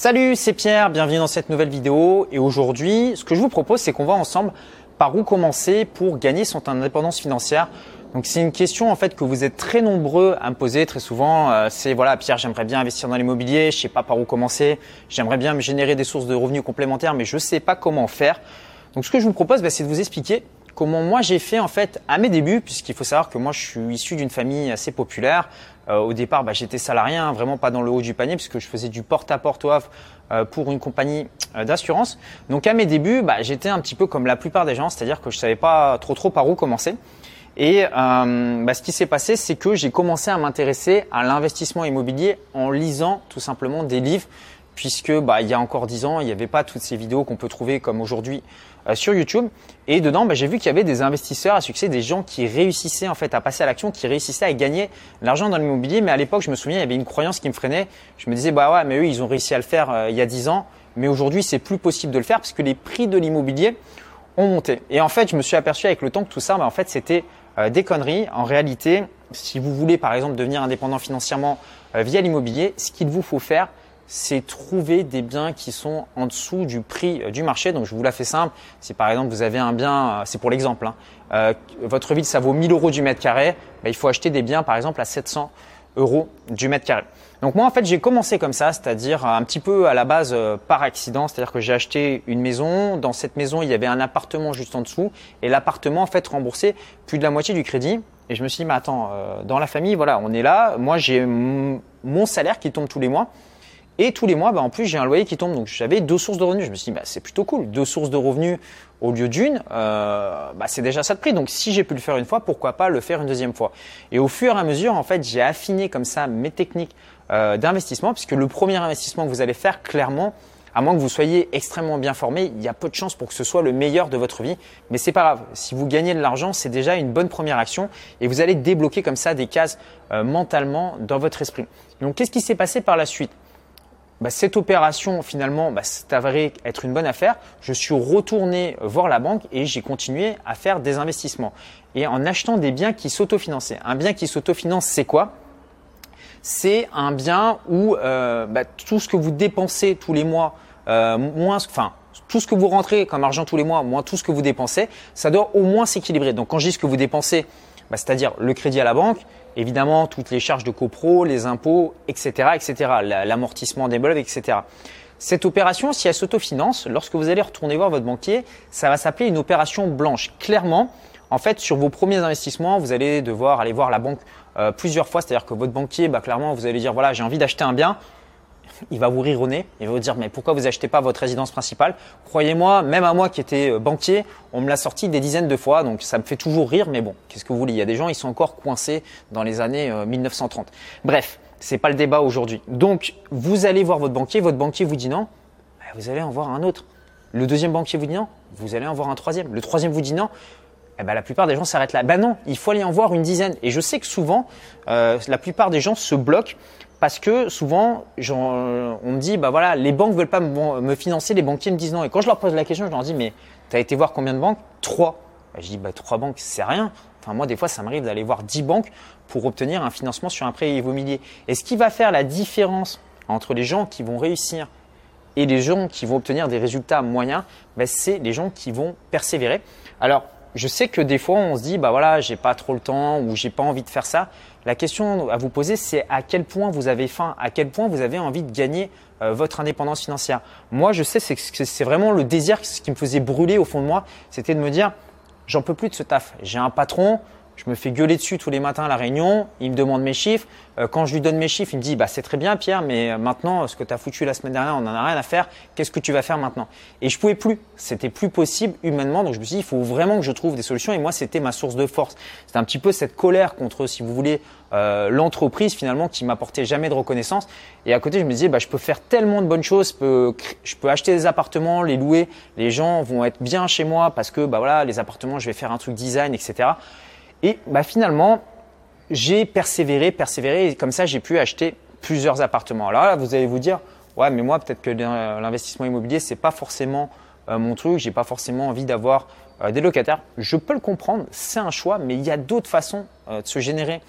Salut, c'est Pierre, bienvenue dans cette nouvelle vidéo. Et aujourd'hui, ce que je vous propose, c'est qu'on va ensemble par où commencer pour gagner son indépendance financière. Donc c'est une question en fait que vous êtes très nombreux à me poser très souvent. Euh, c'est voilà Pierre, j'aimerais bien investir dans l'immobilier, je sais pas par où commencer. J'aimerais bien me générer des sources de revenus complémentaires, mais je sais pas comment faire. Donc ce que je vous propose, bah, c'est de vous expliquer comment moi j'ai fait en fait à mes débuts, puisqu'il faut savoir que moi je suis issu d'une famille assez populaire. Euh, au départ, bah, j'étais salarié, hein, vraiment pas dans le haut du panier, puisque je faisais du porte-à-porte euh, pour une compagnie euh, d'assurance. Donc à mes débuts, bah, j'étais un petit peu comme la plupart des gens, c'est-à-dire que je savais pas trop trop par où commencer. Et bah, ce qui s'est passé, c'est que j'ai commencé à m'intéresser à l'investissement immobilier en lisant tout simplement des livres puisque bah, il y a encore dix ans, il n'y avait pas toutes ces vidéos qu'on peut trouver comme aujourd'hui euh, sur YouTube. Et dedans, bah, j'ai vu qu'il y avait des investisseurs à succès, des gens qui réussissaient en fait à passer à l'action, qui réussissaient à gagner l'argent dans l'immobilier. Mais à l'époque, je me souviens, il y avait une croyance qui me freinait. Je me disais, bah ouais, mais eux, ils ont réussi à le faire euh, il y a dix ans. Mais aujourd'hui, c'est plus possible de le faire parce que les prix de l'immobilier ont monté. Et en fait, je me suis aperçu avec le temps que tout ça, bah, en fait, c'était euh, des conneries. En réalité, si vous voulez par exemple devenir indépendant financièrement via l'immobilier, ce qu'il vous faut faire, c'est trouver des biens qui sont en dessous du prix euh, du marché. Donc je vous la fais simple. Si par exemple vous avez un bien, euh, c'est pour l'exemple, hein, euh, votre ville ça vaut 1000 euros du mètre carré, bah, il faut acheter des biens par exemple à 700 euros du mètre carré. Donc moi en fait j'ai commencé comme ça, c'est-à-dire un petit peu à la base par accident, c'est-à-dire que j'ai acheté une maison, dans cette maison il y avait un appartement juste en dessous et l'appartement en fait remboursait plus de la moitié du crédit. Et je me suis dit mais attends, dans la famille voilà on est là, moi j'ai mon salaire qui tombe tous les mois. Et tous les mois, bah, en plus, j'ai un loyer qui tombe. Donc, j'avais deux sources de revenus. Je me suis dit, bah, c'est plutôt cool. Deux sources de revenus au lieu d'une, euh, bah, c'est déjà ça de prix. Donc, si j'ai pu le faire une fois, pourquoi pas le faire une deuxième fois? Et au fur et à mesure, en fait, j'ai affiné comme ça mes techniques euh, d'investissement, puisque le premier investissement que vous allez faire, clairement, à moins que vous soyez extrêmement bien formé, il y a peu de chances pour que ce soit le meilleur de votre vie. Mais c'est pas grave. Si vous gagnez de l'argent, c'est déjà une bonne première action et vous allez débloquer comme ça des cases euh, mentalement dans votre esprit. Donc, qu'est-ce qui s'est passé par la suite? Bah, cette opération finalement bah, s'est avérée être une bonne affaire. Je suis retourné voir la banque et j'ai continué à faire des investissements et en achetant des biens qui s'autofinançaient. Un bien qui s'autofinance, c'est quoi? C'est un bien où euh, bah, tout ce que vous dépensez tous les mois, euh, moins, enfin tout ce que vous rentrez comme argent tous les mois, moins tout ce que vous dépensez, ça doit au moins s'équilibrer. Donc quand je dis ce que vous dépensez, bah, c'est-à-dire le crédit à la banque, évidemment toutes les charges de copro, les impôts, etc., etc., l'amortissement des meubles, etc. Cette opération, si elle s'autofinance, lorsque vous allez retourner voir votre banquier, ça va s'appeler une opération blanche. Clairement, en fait, sur vos premiers investissements, vous allez devoir aller voir la banque euh, plusieurs fois. C'est-à-dire que votre banquier, bah, clairement, vous allez dire voilà, j'ai envie d'acheter un bien il va vous rire au nez, il va vous dire mais pourquoi vous achetez pas votre résidence principale? Croyez-moi, même à moi qui étais euh, banquier, on me l'a sorti des dizaines de fois, donc ça me fait toujours rire, mais bon, qu'est-ce que vous voulez? Il y a des gens, ils sont encore coincés dans les années 1930. Euh, Bref, c'est pas le débat aujourd'hui. Donc vous allez voir votre banquier, votre banquier vous dit non, bah, vous allez en voir un autre. Le deuxième banquier vous dit non, vous allez en voir un troisième. Le troisième vous dit non, eh ben, la plupart des gens s'arrêtent là. Ben non, il faut aller en voir une dizaine. Et je sais que souvent, euh, la plupart des gens se bloquent parce que souvent, on me dit, bah voilà, les banques veulent pas me, financer, les banquiers me disent non. Et quand je leur pose la question, je leur dis, mais tu as été voir combien de banques? Trois. Bah, je dis, bah trois banques, c'est rien. Enfin, moi, des fois, ça m'arrive d'aller voir dix banques pour obtenir un financement sur un prêt immobilier. Et ce qui va faire la différence entre les gens qui vont réussir et les gens qui vont obtenir des résultats moyens, bah, c'est les gens qui vont persévérer. Alors, je sais que des fois, on se dit, bah voilà, j'ai pas trop le temps ou j'ai pas envie de faire ça. La question à vous poser, c'est à quel point vous avez faim, à quel point vous avez envie de gagner euh, votre indépendance financière. Moi, je sais c'est vraiment le désir qui me faisait brûler au fond de moi, c'était de me dire, j'en peux plus de ce taf. J'ai un patron, je me fais gueuler dessus tous les matins à la réunion. Il me demande mes chiffres. Euh, quand je lui donne mes chiffres, il me dit bah, C'est très bien, Pierre, mais euh, maintenant, ce que tu as foutu la semaine dernière, on n'en a rien à faire. Qu'est-ce que tu vas faire maintenant? Et je pouvais plus. C'était plus possible humainement. Donc je me suis dit Il faut vraiment que je trouve des solutions. Et moi, c'était ma source de force. C'était un petit peu cette colère contre, si vous voulez, euh, l'entreprise finalement qui m'apportait jamais de reconnaissance. Et à côté, je me disais bah, Je peux faire tellement de bonnes choses. Je peux, je peux acheter des appartements, les louer. Les gens vont être bien chez moi parce que bah, voilà, les appartements, je vais faire un truc design, etc. Et bah, finalement, j'ai persévéré, persévéré, et comme ça, j'ai pu acheter plusieurs appartements. Alors là, vous allez vous dire, ouais, mais moi, peut-être que l'investissement immobilier, c'est pas forcément euh, mon truc, j'ai pas forcément envie d'avoir euh, des locataires. Je peux le comprendre, c'est un choix, mais il y a d'autres façons euh, de se générer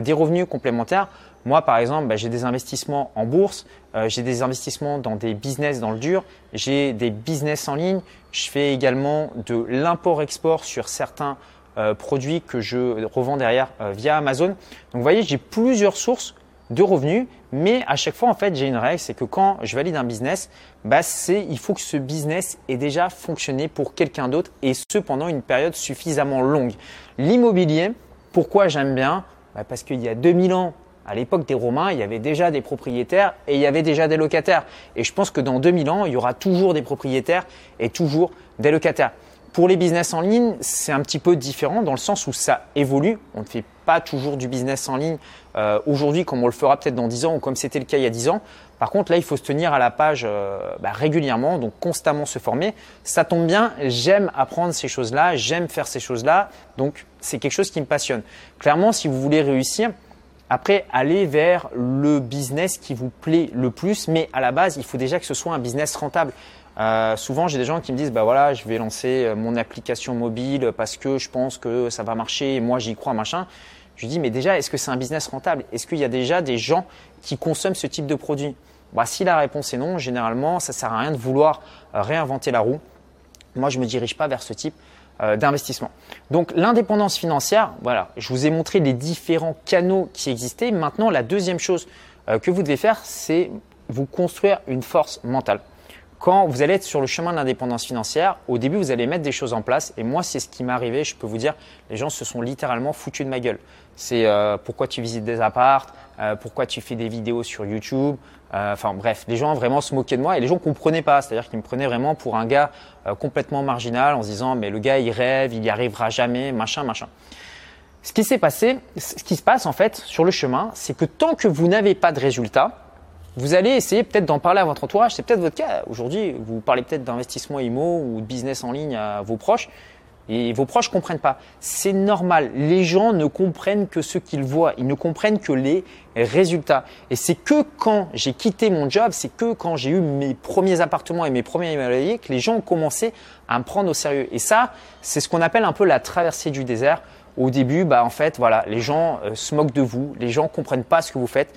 des revenus complémentaires. Moi, par exemple, bah, j'ai des investissements en bourse, j'ai des investissements dans des business dans le dur, j'ai des business en ligne, je fais également de l'import-export sur certains euh, produits que je revends derrière euh, via Amazon. Donc, vous voyez, j'ai plusieurs sources de revenus, mais à chaque fois, en fait, j'ai une règle, c'est que quand je valide un business, bah, c'est il faut que ce business ait déjà fonctionné pour quelqu'un d'autre et ce pendant une période suffisamment longue. L'immobilier, pourquoi j'aime bien? Bah, Parce qu'il y a 2000 ans, à l'époque des Romains, il y avait déjà des propriétaires et il y avait déjà des locataires. Et je pense que dans 2000 ans, il y aura toujours des propriétaires et toujours des locataires. Pour les business en ligne, c'est un petit peu différent dans le sens où ça évolue. On ne fait pas toujours du business en ligne euh, aujourd'hui comme on le fera peut-être dans 10 ans ou comme c'était le cas il y a 10 ans. Par contre, là, il faut se tenir à la page euh, bah, régulièrement, donc constamment se former. Ça tombe bien, j'aime apprendre ces choses-là, j'aime faire ces choses-là, donc c'est quelque chose qui me passionne. Clairement, si vous voulez réussir, après, allez vers le business qui vous plaît le plus, mais à la base, il faut déjà que ce soit un business rentable. Euh, souvent, j'ai des gens qui me disent, bah voilà, je vais lancer euh, mon application mobile parce que je pense que ça va marcher et moi j'y crois, machin. Je lui dis, mais déjà, est-ce que c'est un business rentable? Est-ce qu'il y a déjà des gens qui consomment ce type de produit? Bah, Si la réponse est non, généralement, ça sert à rien de vouloir euh, réinventer la roue. Moi, je me dirige pas vers ce type d'investissement. Donc l'indépendance financière, voilà, je vous ai montré les différents canaux qui existaient. Maintenant, la deuxième chose que vous devez faire, c'est vous construire une force mentale. Quand vous allez être sur le chemin de l'indépendance financière, au début, vous allez mettre des choses en place. Et moi, c'est ce qui m'est arrivé. Je peux vous dire, les gens se sont littéralement foutus de ma gueule. C'est euh, pourquoi tu visites des appartes, pourquoi tu fais des vidéos sur YouTube, euh, enfin bref, les gens vraiment se moquaient de moi et les gens comprenaient pas. C'est-à-dire qu'ils me prenaient vraiment pour un gars euh, complètement marginal en se disant mais le gars il rêve, il y arrivera jamais, machin, machin. Ce qui s'est passé, ce qui se passe en fait sur le chemin, c'est que tant que vous n'avez pas de résultat, vous allez essayer peut-être d'en parler à votre entourage. C'est peut-être votre cas. Aujourd'hui, vous parlez peut-être d'investissement IMO ou de business en ligne à vos proches. Et vos proches ne comprennent pas. C'est normal. Les gens ne comprennent que ce qu'ils voient. Ils ne comprennent que les résultats. Et c'est que quand j'ai quitté mon job, c'est que quand j'ai eu mes premiers appartements et mes premiers loyers que les gens ont commencé à me prendre au sérieux. Et ça, c'est ce qu'on appelle un peu la traversée du désert. Au début, bah, en fait, voilà, les gens euh, se moquent de vous. Les gens ne comprennent pas ce que vous faites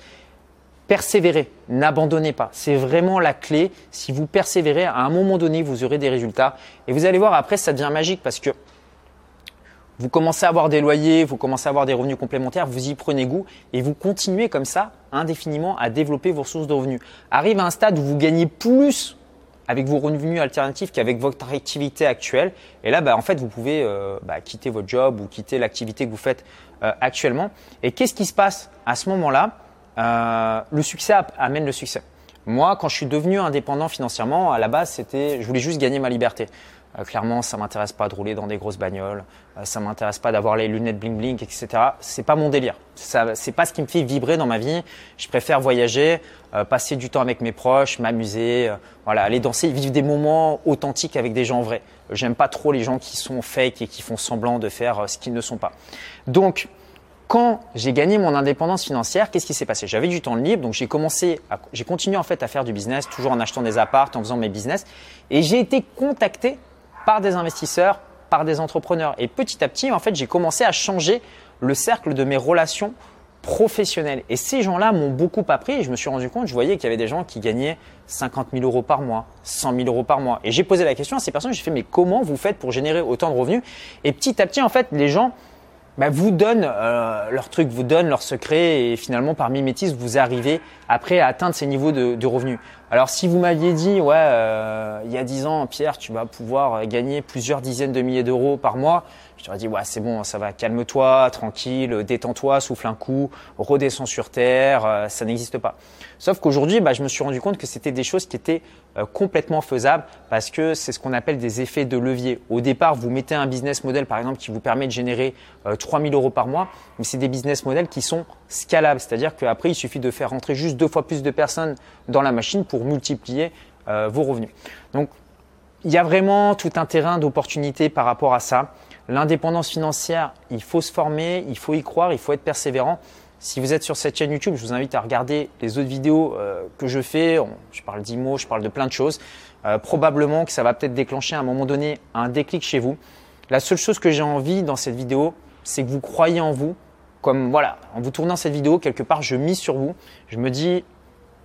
persévérez, n'abandonnez pas. C'est vraiment la clé. Si vous persévérez, à un moment donné, vous aurez des résultats. Et vous allez voir, après, ça devient magique parce que vous commencez à avoir des loyers, vous commencez à avoir des revenus complémentaires, vous y prenez goût et vous continuez comme ça indéfiniment à développer vos sources de revenus. Arrive à un stade où vous gagnez plus avec vos revenus alternatifs qu'avec votre activité actuelle. Et là, bah, en fait, vous pouvez euh, bah, quitter votre job ou quitter l'activité que vous faites euh, actuellement. Et qu'est-ce qui se passe à ce moment-là? Euh, le succès amène le succès. Moi, quand je suis devenu indépendant financièrement, à la base, c'était, je voulais juste gagner ma liberté. Euh, clairement, ça m'intéresse pas de rouler dans des grosses bagnoles, euh, ça m'intéresse pas d'avoir les lunettes bling bling, etc. C'est pas mon délire. Ça, c'est pas ce qui me fait vibrer dans ma vie. Je préfère voyager, passer du temps avec mes proches, m'amuser, voilà, aller danser, vivre des moments authentiques avec des gens vrais. J'aime pas trop les gens qui sont fake et qui font semblant de faire ce qu'ils ne sont pas. Donc, quand j'ai gagné mon indépendance financière, qu'est-ce qui s'est passé? J'avais du temps libre, donc j'ai commencé, j'ai continué en fait à faire du business, toujours en achetant des apparts, en faisant mes business, et j'ai été contacté par des investisseurs, par des entrepreneurs, et petit à petit, en fait, j'ai commencé à changer le cercle de mes relations professionnelles. Et ces gens-là m'ont beaucoup appris, et je me suis rendu compte, je voyais qu'il y avait des gens qui gagnaient 50 000 euros par mois, 100 000 euros par mois, et j'ai posé la question à ces personnes, j'ai fait mais comment vous faites pour générer autant de revenus? Et petit à petit, en fait, les gens bah, vous donnent euh, leur truc, vous donnent leur secret et finalement par mimétisme vous arrivez après à atteindre ces niveaux de, revenus. Alors si vous m'aviez dit ouais euh, il y a 10 ans Pierre tu vas pouvoir gagner plusieurs dizaines de milliers d'euros par mois, je t'aurais dit, ouais, c'est bon, ça va, calme-toi, tranquille, détends-toi, souffle un coup, redescends sur terre, euh, ça n'existe pas. Sauf qu'aujourd'hui, bah, je me suis rendu compte que c'était des choses qui étaient euh, complètement faisables parce que c'est ce qu'on appelle des effets de levier. Au départ, vous mettez un business model, par exemple, qui vous permet de générer 3000 euh, euros par mois, mais c'est des business models qui sont scalables. C'est-à-dire qu'après, il suffit de faire rentrer juste deux fois plus de personnes dans la machine pour multiplier vos revenus. Donc, il y a vraiment tout un terrain d'opportunité par rapport à ça. L'indépendance financière, il faut se former, il faut y croire, il faut être persévérant. Si vous êtes sur cette chaîne YouTube, je vous invite à regarder les autres vidéos euh, que je fais. Je parle d'IMO, je parle de plein de choses. Euh, probablement que ça va peut-être déclencher à un moment donné un déclic chez vous. La seule chose que j'ai envie dans cette vidéo, c'est que vous croyez en vous comme voilà, en vous tournant cette vidéo, quelque part, je mise sur vous. Je me dis,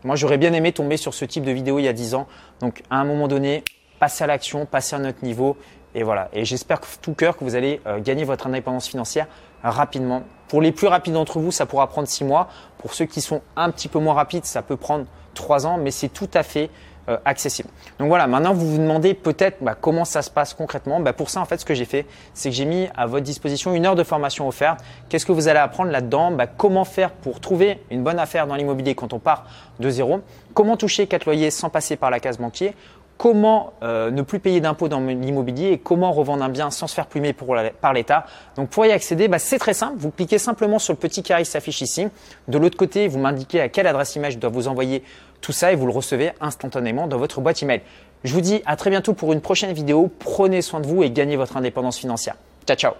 moi, j'aurais bien aimé tomber sur ce type de vidéo il y a 10 ans. Donc, à un moment donné, passez à l'action, passez à notre niveau. Et voilà. Et j'espère tout cœur que vous allez euh, gagner votre indépendance financière rapidement. Pour les plus rapides d'entre vous, ça pourra prendre 6 mois. Pour ceux qui sont un petit peu moins rapides, ça peut prendre 3 ans, mais c'est tout à fait euh, accessible. Donc voilà, maintenant vous vous demandez peut-être bah, comment ça se passe concrètement. Bah, pour ça, en fait, ce que j'ai fait, c'est que j'ai mis à votre disposition une heure de formation offerte. Qu'est-ce que vous allez apprendre là-dedans? Bah, Comment faire pour trouver une bonne affaire dans l'immobilier quand on part de zéro? Comment toucher quatre loyers sans passer par la case banquier? Comment euh, ne plus payer d'impôts dans l'immobilier et comment revendre un bien sans se faire plumer par l'État. Donc pour y accéder, bah, c'est très simple. Vous cliquez simplement sur le petit carré qui s'affiche ici. De l'autre côté, vous m'indiquez à quelle adresse email je dois vous envoyer tout ça et vous le recevez instantanément dans votre boîte email. Je vous dis à très bientôt pour une prochaine vidéo. Prenez soin de vous et gagnez votre indépendance financière. Ciao ciao